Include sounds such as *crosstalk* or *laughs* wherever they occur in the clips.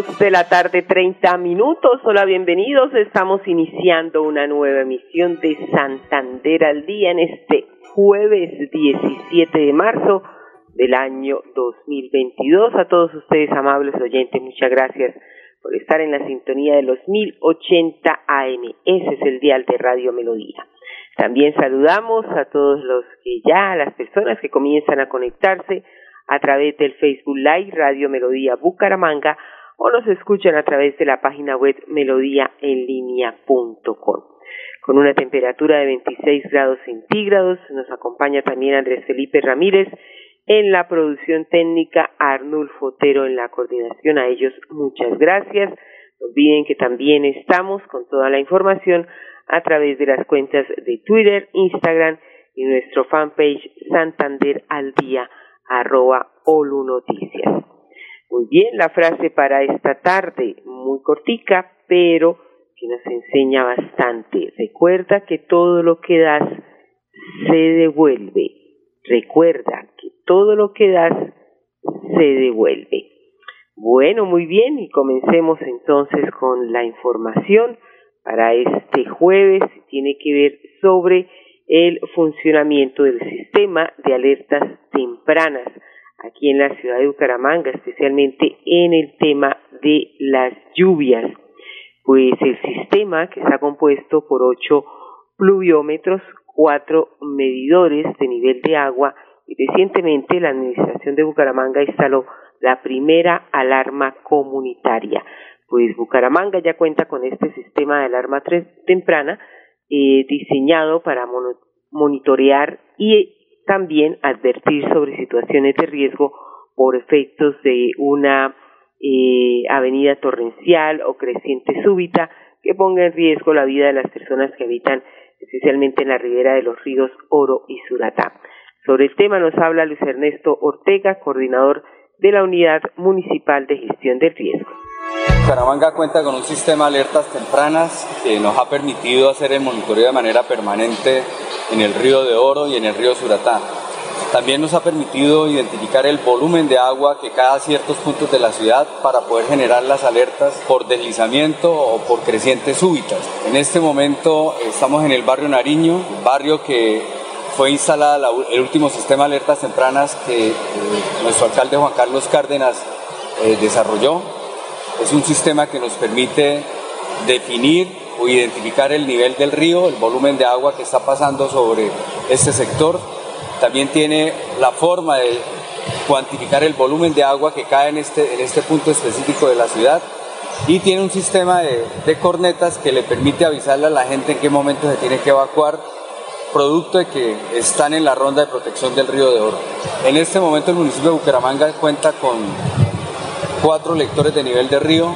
De la tarde, 30 minutos. Hola, bienvenidos. Estamos iniciando una nueva emisión de Santander al Día en este jueves 17 de marzo del año 2022. A todos ustedes, amables oyentes, muchas gracias por estar en la sintonía de los 1080 AM. Ese es el dial de Radio Melodía. También saludamos a todos los que ya, a las personas que comienzan a conectarse a través del Facebook Live Radio Melodía Bucaramanga o nos escuchan a través de la página web melodíaenlínea.com. Con una temperatura de 26 grados centígrados, nos acompaña también Andrés Felipe Ramírez en la producción técnica, Arnulfo Otero en la coordinación. A ellos muchas gracias. No olviden que también estamos con toda la información a través de las cuentas de Twitter, Instagram y nuestro fanpage Santander al día Noticias. Muy bien, la frase para esta tarde, muy cortica, pero que nos enseña bastante. Recuerda que todo lo que das se devuelve. Recuerda que todo lo que das se devuelve. Bueno, muy bien, y comencemos entonces con la información para este jueves. Tiene que ver sobre el funcionamiento del sistema de alertas tempranas aquí en la ciudad de Bucaramanga, especialmente en el tema de las lluvias. Pues el sistema, que está compuesto por ocho pluviómetros, cuatro medidores de nivel de agua, y recientemente la Administración de Bucaramanga instaló la primera alarma comunitaria. Pues Bucaramanga ya cuenta con este sistema de alarma temprana eh, diseñado para monitorear y también advertir sobre situaciones de riesgo por efectos de una eh, avenida torrencial o creciente súbita que ponga en riesgo la vida de las personas que habitan especialmente en la ribera de los ríos Oro y Suratá. Sobre el tema nos habla Luis Ernesto Ortega, coordinador de la Unidad Municipal de Gestión del Riesgo. Caramanga cuenta con un sistema de alertas tempranas que nos ha permitido hacer el monitoreo de manera permanente en el río de Oro y en el río Suratá. También nos ha permitido identificar el volumen de agua que cae a ciertos puntos de la ciudad para poder generar las alertas por deslizamiento o por crecientes súbitas. En este momento estamos en el barrio Nariño, barrio que fue instalada el último sistema de alertas tempranas que eh, nuestro alcalde Juan Carlos Cárdenas eh, desarrolló. Es un sistema que nos permite definir o identificar el nivel del río, el volumen de agua que está pasando sobre este sector. También tiene la forma de cuantificar el volumen de agua que cae en este, en este punto específico de la ciudad y tiene un sistema de, de, cornetas que le permite avisarle a la gente en qué momento se tiene que evacuar, producto de que están en la ronda de protección del río de Oro. En este momento el municipio de Bucaramanga cuenta con cuatro lectores de nivel de río,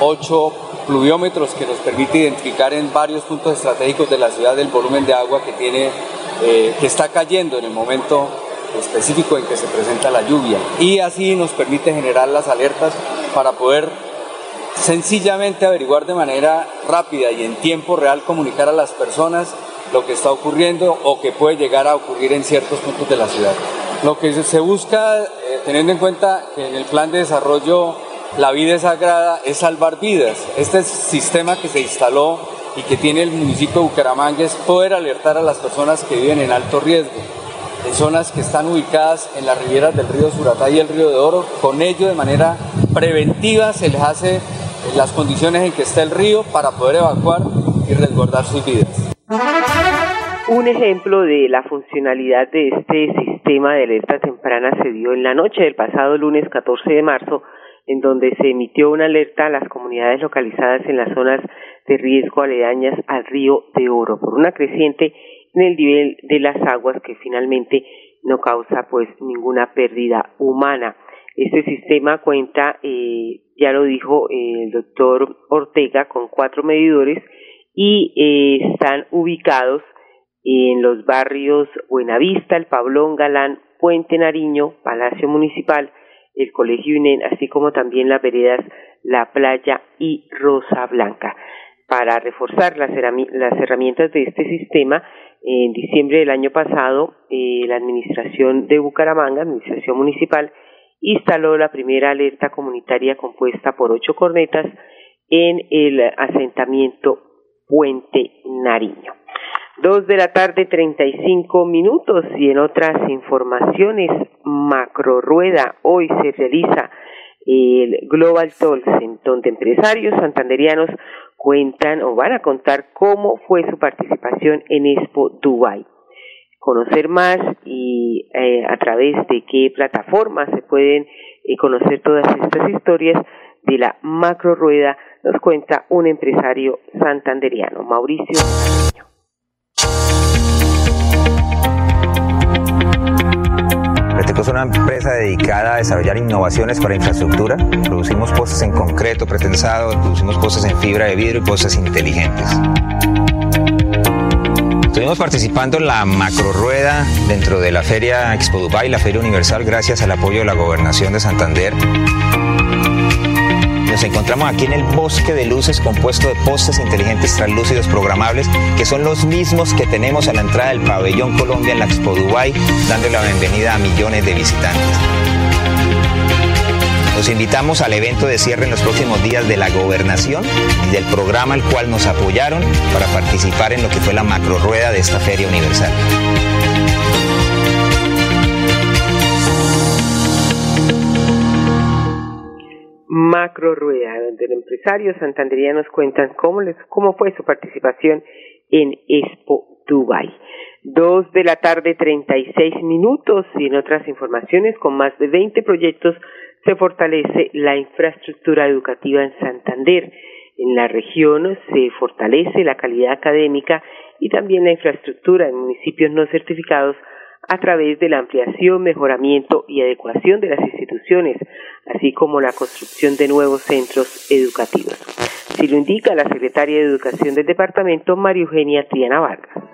ocho pluviómetros que nos permite identificar en varios puntos estratégicos de la ciudad el volumen de agua que tiene, eh, que está cayendo en el momento específico en que se presenta la lluvia. Y así nos permite generar las alertas para poder sencillamente averiguar de manera rápida y en tiempo real comunicar a las personas lo que está ocurriendo o que puede llegar a ocurrir en ciertos puntos de la ciudad. Lo que se busca, eh, teniendo en cuenta que en el plan de desarrollo la vida es sagrada, es salvar vidas. Este sistema que se instaló y que tiene el municipio de Bucaramanga es poder alertar a las personas que viven en alto riesgo, en zonas que están ubicadas en las riberas del río Suratá y el río de Oro. Con ello, de manera preventiva, se les hace las condiciones en que está el río para poder evacuar y resguardar sus vidas. Un ejemplo de la funcionalidad de este sistema de alerta temprana se dio en la noche del pasado lunes 14 de marzo en donde se emitió una alerta a las comunidades localizadas en las zonas de riesgo aledañas al río de Oro por una creciente en el nivel de las aguas que finalmente no causa pues ninguna pérdida humana. Este sistema cuenta, eh, ya lo dijo el doctor Ortega, con cuatro medidores y eh, están ubicados en los barrios Buenavista, El Pablón, Galán, Puente Nariño, Palacio Municipal, el Colegio INEN, así como también las veredas La Playa y Rosa Blanca. Para reforzar las, herramientas de este sistema, en diciembre del año pasado, eh, la Administración de Bucaramanga, Administración Municipal, instaló la primera alerta comunitaria compuesta por ocho cornetas en el asentamiento Puente Nariño. Dos de la tarde, treinta y cinco minutos. Y en otras informaciones, Macro Rueda. Hoy se realiza el Global Talks, en donde empresarios santanderianos cuentan o van a contar cómo fue su participación en Expo Dubai. Conocer más y eh, a través de qué plataformas se pueden eh, conocer todas estas historias de la macro rueda nos cuenta un empresario santanderiano, Mauricio. Es una empresa dedicada a desarrollar innovaciones para infraestructura. Producimos postes en concreto pretensado, producimos postes en fibra de vidrio y postes inteligentes. Estuvimos participando en la macro rueda dentro de la Feria Expo Dubai, la Feria Universal, gracias al apoyo de la Gobernación de Santander. Nos encontramos aquí en el bosque de luces compuesto de postes inteligentes translúcidos programables, que son los mismos que tenemos a la entrada del pabellón Colombia en la Expo Dubai, dándole la bienvenida a millones de visitantes. Los invitamos al evento de cierre en los próximos días de la gobernación y del programa al cual nos apoyaron para participar en lo que fue la macro rueda de esta Feria Universal. Macro rueda, donde los empresarios santanderianos cuentan cómo, les, cómo fue su participación en Expo Dubai. Dos de la tarde, treinta y seis minutos, y en otras informaciones, con más de veinte proyectos, se fortalece la infraestructura educativa en Santander. En la región se fortalece la calidad académica y también la infraestructura en municipios no certificados a través de la ampliación, mejoramiento y adecuación de las instituciones, así como la construcción de nuevos centros educativos. Si lo indica la secretaria de Educación del departamento, María Eugenia Triana Vargas.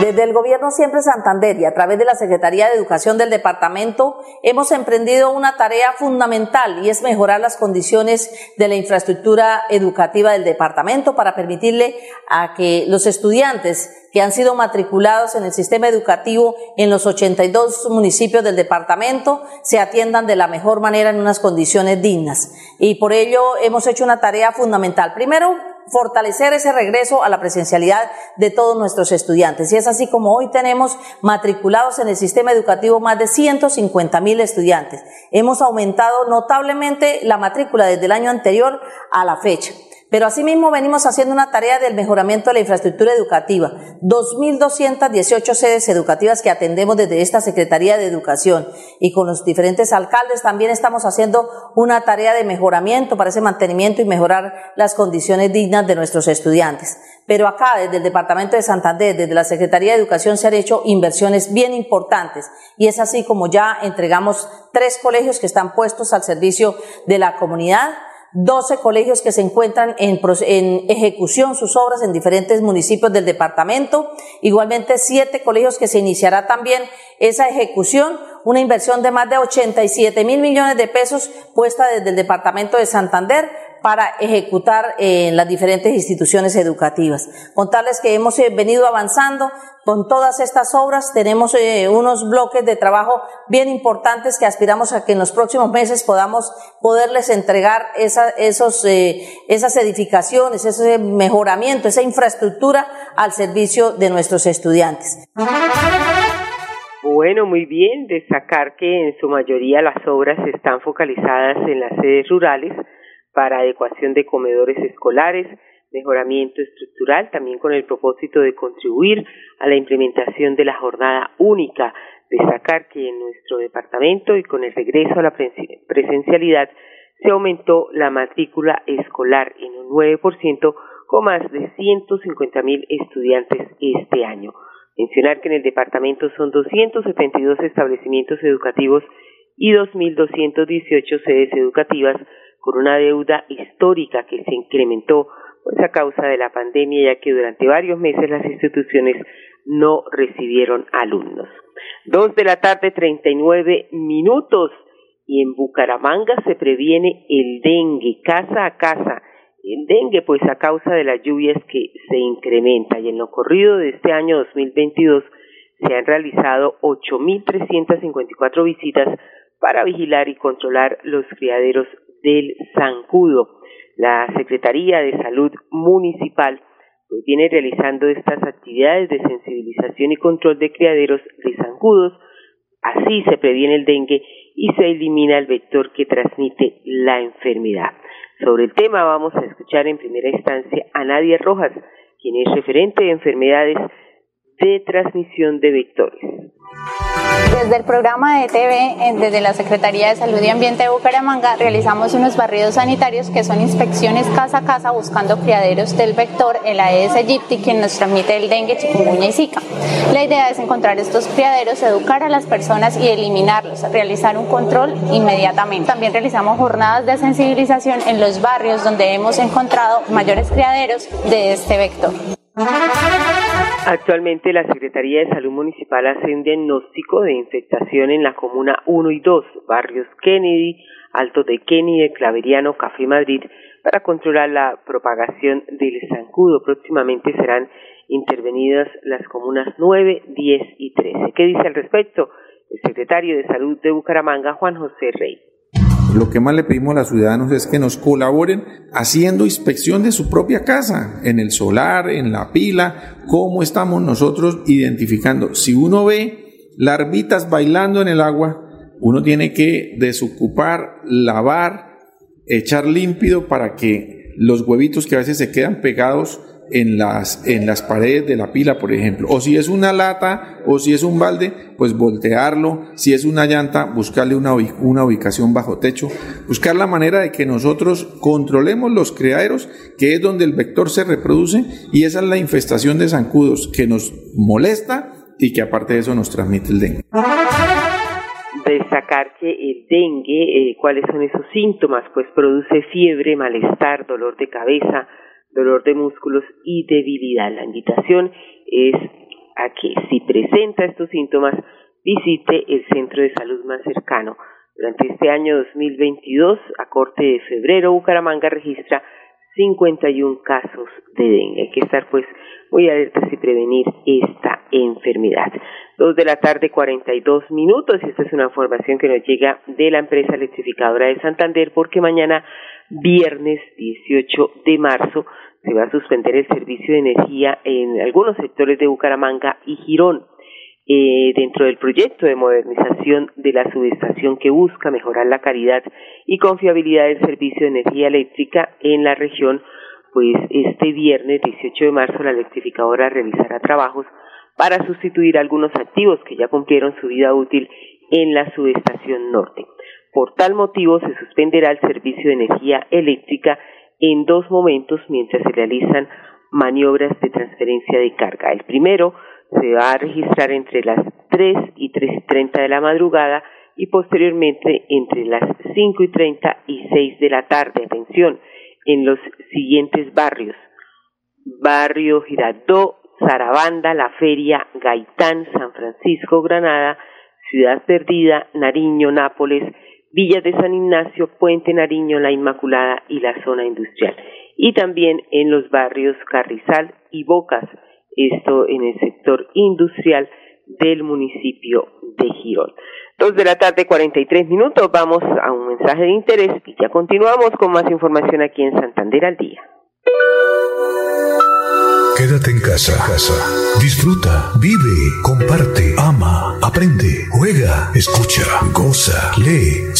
Desde el Gobierno Siempre Santander y a través de la Secretaría de Educación del departamento hemos emprendido una tarea fundamental y es mejorar las condiciones de la infraestructura educativa del departamento para permitirle a que los estudiantes que han sido matriculados en el sistema educativo en los 82 municipios del departamento se atiendan de la mejor manera en unas condiciones dignas. Y por ello hemos hecho una tarea fundamental. Primero, fortalecer ese regreso a la presencialidad de todos nuestros estudiantes. Y es así como hoy tenemos matriculados en el sistema educativo más de 150 mil estudiantes. Hemos aumentado notablemente la matrícula desde el año anterior a la fecha. Pero asimismo venimos haciendo una tarea del mejoramiento de la infraestructura educativa. 2.218 sedes educativas que atendemos desde esta Secretaría de Educación y con los diferentes alcaldes también estamos haciendo una tarea de mejoramiento para ese mantenimiento y mejorar las condiciones dignas de nuestros estudiantes. Pero acá, desde el Departamento de Santander, desde la Secretaría de Educación, se han hecho inversiones bien importantes y es así como ya entregamos tres colegios que están puestos al servicio de la comunidad 12 colegios que se encuentran en, ejecución sus obras en diferentes municipios del departamento, igualmente siete colegios que se iniciará también esa ejecución, una inversión de más de 87 mil millones de pesos puesta desde el departamento de Santander para ejecutar en las diferentes instituciones educativas. Contarles que hemos eh, venido avanzando con todas estas obras, tenemos eh, unos bloques de trabajo bien importantes que aspiramos a que en los próximos meses podamos poderles entregar eh, esas edificaciones, ese mejoramiento, esa infraestructura al servicio de nuestros estudiantes. Bueno, muy bien, destacar que en su mayoría las obras están focalizadas en las sedes rurales, para adecuación de comedores escolares, mejoramiento estructural, también con el propósito de contribuir a la implementación de la jornada única. Destacar que en nuestro departamento y con el regreso a la presencialidad se aumentó la matrícula escolar en un 9% con más de 150 mil estudiantes este año. Mencionar que en el departamento son 272 establecimientos educativos y 2.218 sedes educativas con una deuda histórica que se incrementó pues a causa de la pandemia ya que durante varios meses las instituciones no recibieron alumnos. Dos de la tarde, 39 minutos y en Bucaramanga se previene el dengue casa a casa. El dengue, pues a causa de las lluvias que se incrementa y en lo corrido de este año 2022 se han realizado 8.354 visitas para vigilar y controlar los criaderos del zancudo. La Secretaría de Salud Municipal pues, viene realizando estas actividades de sensibilización y control de criaderos de zancudos. Así se previene el dengue y se elimina el vector que transmite la enfermedad. Sobre el tema vamos a escuchar en primera instancia a Nadia Rojas, quien es referente de enfermedades de transmisión de vectores. Desde el programa de TV, desde la Secretaría de Salud y Ambiente de Bucaramanga, realizamos unos barridos sanitarios que son inspecciones casa a casa buscando criaderos del vector, el Aedes aegypti, quien nos transmite el dengue, chikungunya y zika. La idea es encontrar estos criaderos, educar a las personas y eliminarlos, realizar un control inmediatamente. También realizamos jornadas de sensibilización en los barrios donde hemos encontrado mayores criaderos de este vector. Actualmente la Secretaría de Salud Municipal hace un diagnóstico de infectación en la comuna 1 y 2, barrios Kennedy, Alto de Kennedy, Claveriano, Café Madrid, para controlar la propagación del zancudo. Próximamente serán intervenidas las comunas 9, 10 y 13. ¿Qué dice al respecto el secretario de Salud de Bucaramanga, Juan José Rey? Lo que más le pedimos a los ciudadanos es que nos colaboren haciendo inspección de su propia casa, en el solar, en la pila, cómo estamos nosotros identificando. Si uno ve larvitas bailando en el agua, uno tiene que desocupar, lavar, echar límpido para que los huevitos que a veces se quedan pegados en las, en las paredes de la pila, por ejemplo. O si es una lata o si es un balde, pues voltearlo. Si es una llanta, buscarle una, una ubicación bajo techo. Buscar la manera de que nosotros controlemos los criaderos, que es donde el vector se reproduce, y esa es la infestación de zancudos que nos molesta y que aparte de eso nos transmite el dengue. Destacar que el dengue, eh, ¿cuáles son esos síntomas? Pues produce fiebre, malestar, dolor de cabeza, dolor de músculos y debilidad. La invitación es a que si presenta estos síntomas visite el centro de salud más cercano. Durante este año 2022, a corte de febrero, Bucaramanga registra 51 casos de dengue. Hay que estar pues muy alertas y prevenir esta enfermedad. Dos de la tarde, 42 minutos, esta es una información que nos llega de la empresa electrificadora de Santander, porque mañana, viernes 18 de marzo, se va a suspender el servicio de energía en algunos sectores de Bucaramanga y Girón. Eh, dentro del proyecto de modernización de la subestación que busca mejorar la calidad y confiabilidad del servicio de energía eléctrica en la región, pues este viernes 18 de marzo la electrificadora realizará trabajos para sustituir algunos activos que ya cumplieron su vida útil en la subestación norte. Por tal motivo se suspenderá el servicio de energía eléctrica en dos momentos mientras se realizan maniobras de transferencia de carga. El primero se va a registrar entre las 3 y 3 y 30 de la madrugada y posteriormente entre las 5 y 30 y 6 de la tarde. Atención, en los siguientes barrios. Barrio Girardó, Zarabanda, La Feria, Gaitán, San Francisco, Granada, Ciudad Perdida, Nariño, Nápoles, Villa de San Ignacio, Puente Nariño, La Inmaculada y la zona industrial. Y también en los barrios Carrizal y Bocas, esto en el sector industrial del municipio de Girón. Dos de la tarde, 43 minutos, vamos a un mensaje de interés y ya continuamos con más información aquí en Santander al día. Quédate en casa, casa. Disfruta, vive, comparte, ama, aprende, juega, escucha, goza, lee,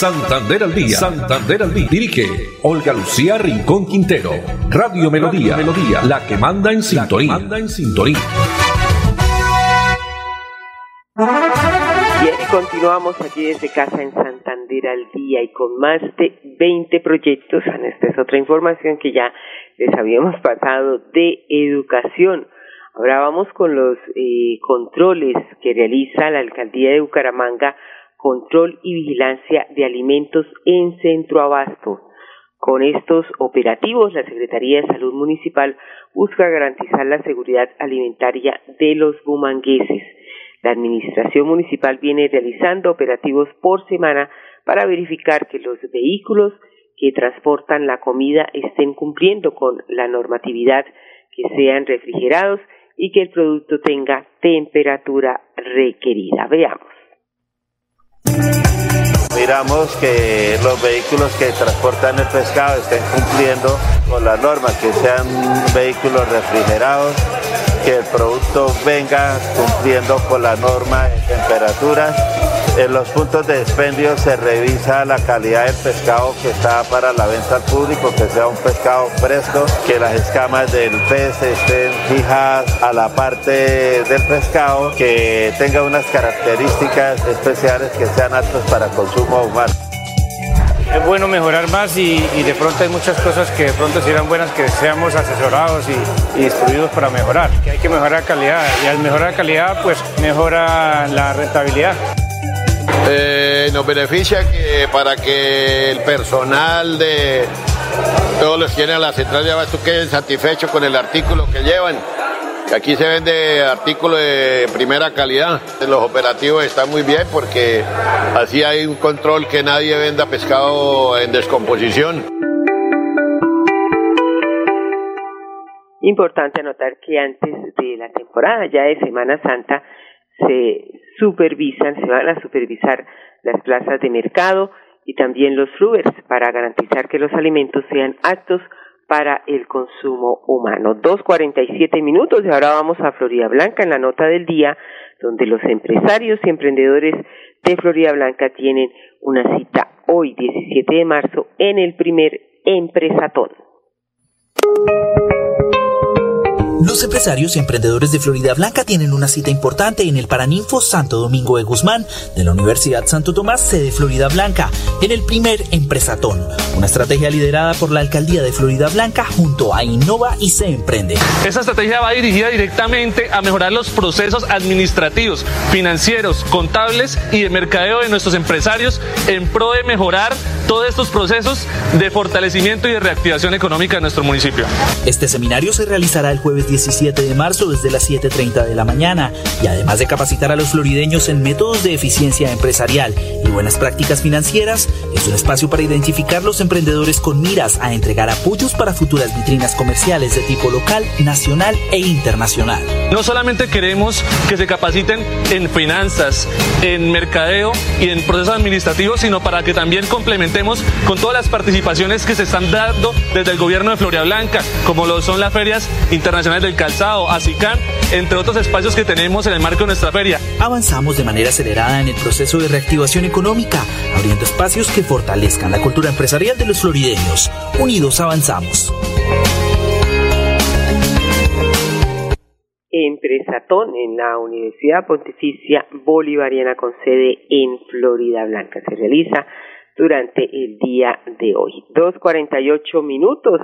Santander al día. Santander al día. Dirige Olga Lucía Rincón Quintero. Radio Melodía. Melodía. La que manda en sintonía. Manda en sintonía. Bien, y continuamos aquí desde casa en Santander al día y con más de 20 proyectos. Esta es otra información que ya les habíamos *laughs* pasado de educación. Ahora vamos con los eh, controles que realiza la alcaldía de Bucaramanga, control y vigilancia de alimentos en Centro Abasto. Con estos operativos, la Secretaría de Salud Municipal busca garantizar la seguridad alimentaria de los bumangueses. La Administración Municipal viene realizando operativos por semana para verificar que los vehículos que transportan la comida estén cumpliendo con la normatividad, que sean refrigerados y que el producto tenga temperatura requerida. Veamos. Miramos que los vehículos que transportan el pescado estén cumpliendo con las normas, que sean vehículos refrigerados, que el producto venga cumpliendo con la norma de temperaturas en los puntos de expendio se revisa la calidad del pescado que está para la venta al público, que sea un pescado fresco, que las escamas del pez estén fijadas a la parte del pescado, que tenga unas características especiales que sean aptos para consumo humano. Es bueno mejorar más y, de pronto hay muchas cosas que de pronto serán buenas que seamos asesorados y, y instruidos para mejorar. Hay que mejorar la calidad y al mejorar la calidad pues mejora la rentabilidad. Eh, nos beneficia que para que el personal de todos los que vienen a la central de abasto queden satisfechos con el artículo que llevan. Aquí se vende artículo de primera calidad. Los operativos están muy bien porque así hay un control que nadie venda pescado en descomposición. Importante anotar que antes de la temporada ya de Semana Santa se supervisan, se van a supervisar las plazas de mercado y también los fluvers para garantizar que los alimentos sean aptos para el consumo humano. Dos cuarenta y siete minutos y ahora vamos a Florida Blanca en la nota del día, donde los empresarios y emprendedores de Florida Blanca tienen una cita hoy, 17 de marzo, en el primer Empresatón. Los empresarios y emprendedores de Florida Blanca tienen una cita importante en el Paraninfo Santo Domingo de Guzmán de la Universidad Santo Tomás, sede Florida Blanca, en el primer Empresatón, una estrategia liderada por la Alcaldía de Florida Blanca junto a Innova y Se Emprende. Esta estrategia va dirigida directamente a mejorar los procesos administrativos, financieros, contables y de mercadeo de nuestros empresarios en pro de mejorar todos estos procesos de fortalecimiento y de reactivación económica de nuestro municipio. Este seminario se realizará el jueves 17 de marzo desde las 7.30 de la mañana y además de capacitar a los florideños en métodos de eficiencia empresarial y buenas prácticas financieras, es un espacio para identificar los emprendedores con miras a entregar apoyos para futuras vitrinas comerciales de tipo local, nacional e internacional. No solamente queremos que se capaciten en finanzas, en mercadeo y en procesos administrativos, sino para que también complementemos con todas las participaciones que se están dando desde el gobierno de Floria Blanca, como lo son las ferias internacionales del calzado, ASICAN, entre otros espacios que tenemos en el marco de nuestra feria. Avanzamos de manera acelerada en el proceso de reactivación económica, abriendo espacios que fortalezcan la cultura empresarial de los florideños. Unidos avanzamos. Empresatón en la Universidad Pontificia Bolivariana con sede en Florida Blanca. Se realiza durante el día de hoy. Dos cuarenta y ocho minutos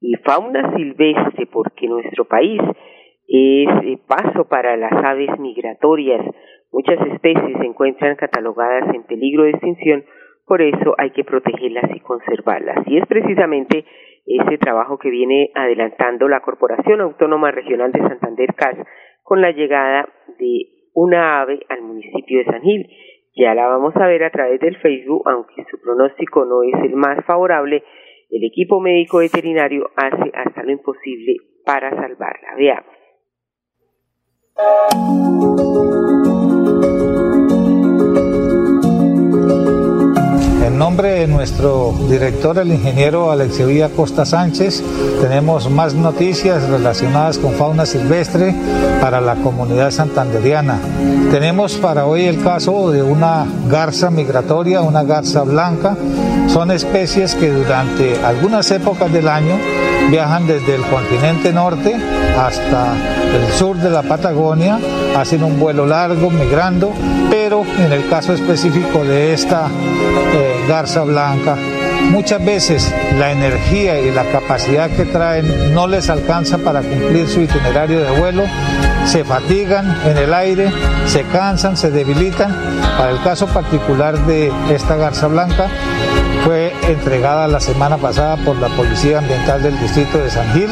y fauna silvestre porque nuestro país es eh, paso para las aves migratorias. Muchas especies se encuentran catalogadas en peligro de extinción, por eso hay que protegerlas y conservarlas. Y es precisamente ese trabajo que viene adelantando la Corporación Autónoma Regional de Santander CAS con la llegada de una ave al municipio de San Gil. Ya la vamos a ver a través del Facebook, aunque su pronóstico no es el más favorable, el equipo médico veterinario hace hasta lo imposible para salvarla. Veamos. Nuestro director, el ingeniero Alexevía Costa Sánchez, tenemos más noticias relacionadas con fauna silvestre para la comunidad santanderiana. Tenemos para hoy el caso de una garza migratoria, una garza blanca. Son especies que durante algunas épocas del año viajan desde el continente norte hasta el sur de la Patagonia, hacen un vuelo largo migrando, pero en el caso específico de esta eh, garza blanca, muchas veces la energía y la capacidad que traen no les alcanza para cumplir su itinerario de vuelo, se fatigan en el aire, se cansan, se debilitan. Para el caso particular de esta garza blanca, fue entregada la semana pasada por la Policía Ambiental del Distrito de San Gil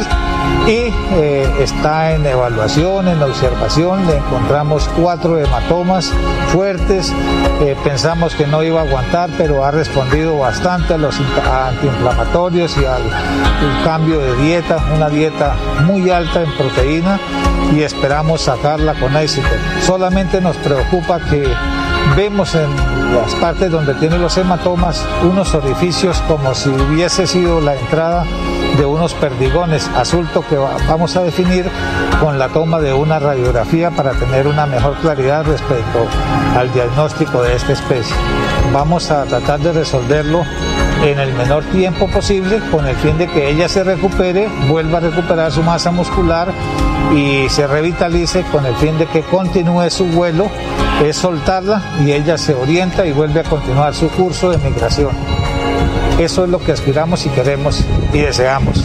y eh, está en evaluación, en observación. Le encontramos cuatro hematomas fuertes. Eh, pensamos que no iba a aguantar, pero ha respondido bastante a los antiinflamatorios y al, cambio de dieta, una dieta muy alta en proteína y esperamos sacarla con éxito. Solamente nos preocupa que vemos en las partes donde tiene los hematomas unos orificios como si hubiese sido la entrada de unos perdigones, asunto que vamos a definir con la toma de una radiografía para tener una mejor claridad respecto al diagnóstico de esta especie. Vamos a tratar de resolverlo en el menor tiempo posible con el fin de que ella se recupere, vuelva a recuperar su masa muscular y se revitalice con el fin de que continúe su vuelo, es soltarla y ella se orienta y vuelve a continuar su curso de migración. Eso es lo que aspiramos y queremos y deseamos.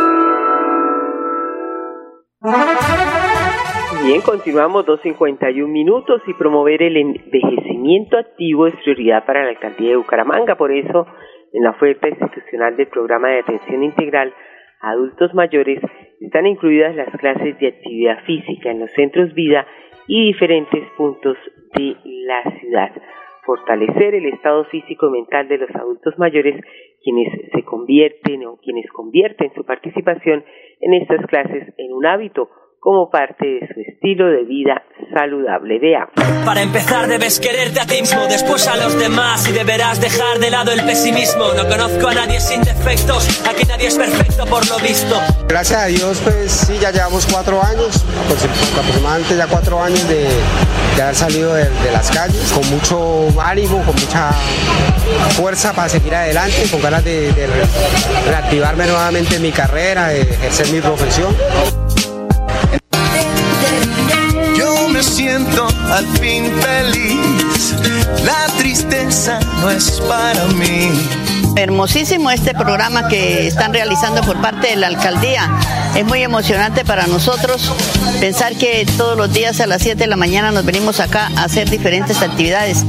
Bien, continuamos 2.51 minutos y promover el envejecimiento activo es prioridad para la alcaldía de Bucaramanga. Por eso, en la oferta institucional del programa de atención integral a adultos mayores están incluidas las clases de actividad física en los centros vida y diferentes puntos de la ciudad. Fortalecer el estado físico y mental de los adultos mayores, quienes se convierten o quienes convierten su participación en estas clases en un hábito como parte de su estilo de vida saludable. Veamos. Para empezar debes quererte a ti mismo, después a los demás y deberás dejar de lado el pesimismo. No conozco a nadie sin defectos, aquí nadie es perfecto por lo visto. Gracias a Dios, pues sí, ya llevamos cuatro años, aproximadamente ya cuatro años de, de haber salido de, de, las calles, con mucho ánimo, con mucha fuerza para seguir adelante, con ganas de, de reactivarme nuevamente en mi carrera, de ejercer mi profesión. Siento al fin feliz. La tristeza no es para mí. Hermosísimo este programa que están realizando por parte de la alcaldía. Es muy emocionante para nosotros pensar que todos los días a las 7 de la mañana nos venimos acá a hacer diferentes actividades.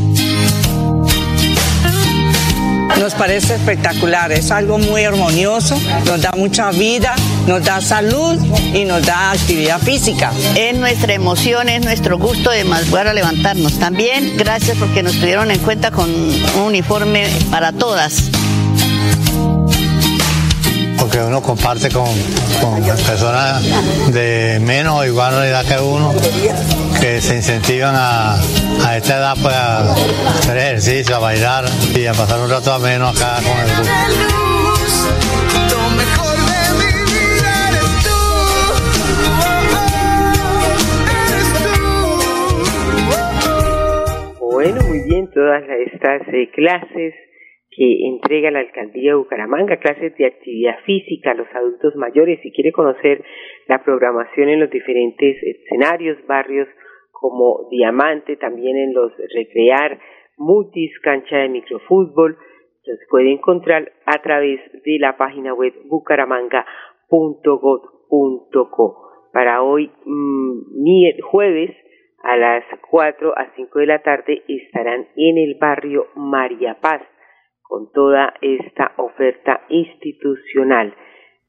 Nos parece espectacular, es algo muy armonioso, nos da mucha vida, nos da salud y nos da actividad física. Es nuestra emoción, es nuestro gusto de madrugar a levantarnos. También gracias porque nos tuvieron en cuenta con un uniforme para todas porque uno comparte con, con personas de menos o igual edad que uno que se incentivan a, a esta edad pues, a hacer ejercicio, a bailar y a pasar un rato ameno acá con el grupo. Todas estas eh, clases que entrega la alcaldía de Bucaramanga, clases de actividad física a los adultos mayores. Si quiere conocer la programación en los diferentes escenarios, barrios como Diamante, también en los Recrear, Mutis, cancha de microfútbol, los puede encontrar a través de la página web bucaramanga.gov.co. para hoy mm, jueves a las 4 a 5 de la tarde estarán en el barrio María Paz con toda esta oferta institucional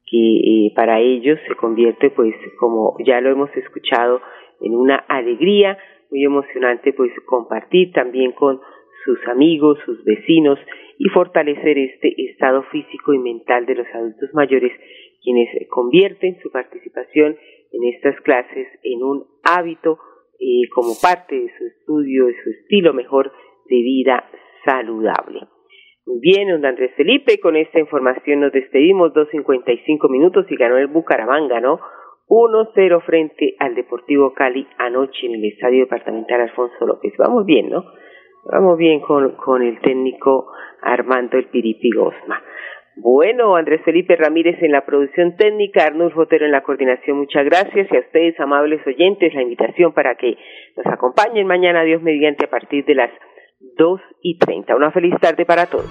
que eh, para ellos se convierte pues como ya lo hemos escuchado en una alegría muy emocionante pues compartir también con sus amigos, sus vecinos y fortalecer este estado físico y mental de los adultos mayores quienes convierten su participación en estas clases en un hábito eh, como parte de su estudio, de su estilo mejor de vida saludable. Muy bien, don Andrés Felipe, con esta información nos despedimos, 2.55 minutos y ganó el Bucaramanga, ¿no? 1-0 frente al Deportivo Cali anoche en el Estadio Departamental Alfonso López. Vamos bien, ¿no? Vamos bien con, con el técnico Armando El Piripi Gosma. Bueno, Andrés Felipe Ramírez en la producción técnica, Arnulfo Otero en la coordinación, muchas gracias y a ustedes, amables oyentes, la invitación para que nos acompañen mañana, Dios mediante, a partir de las dos y treinta. Una feliz tarde para todos.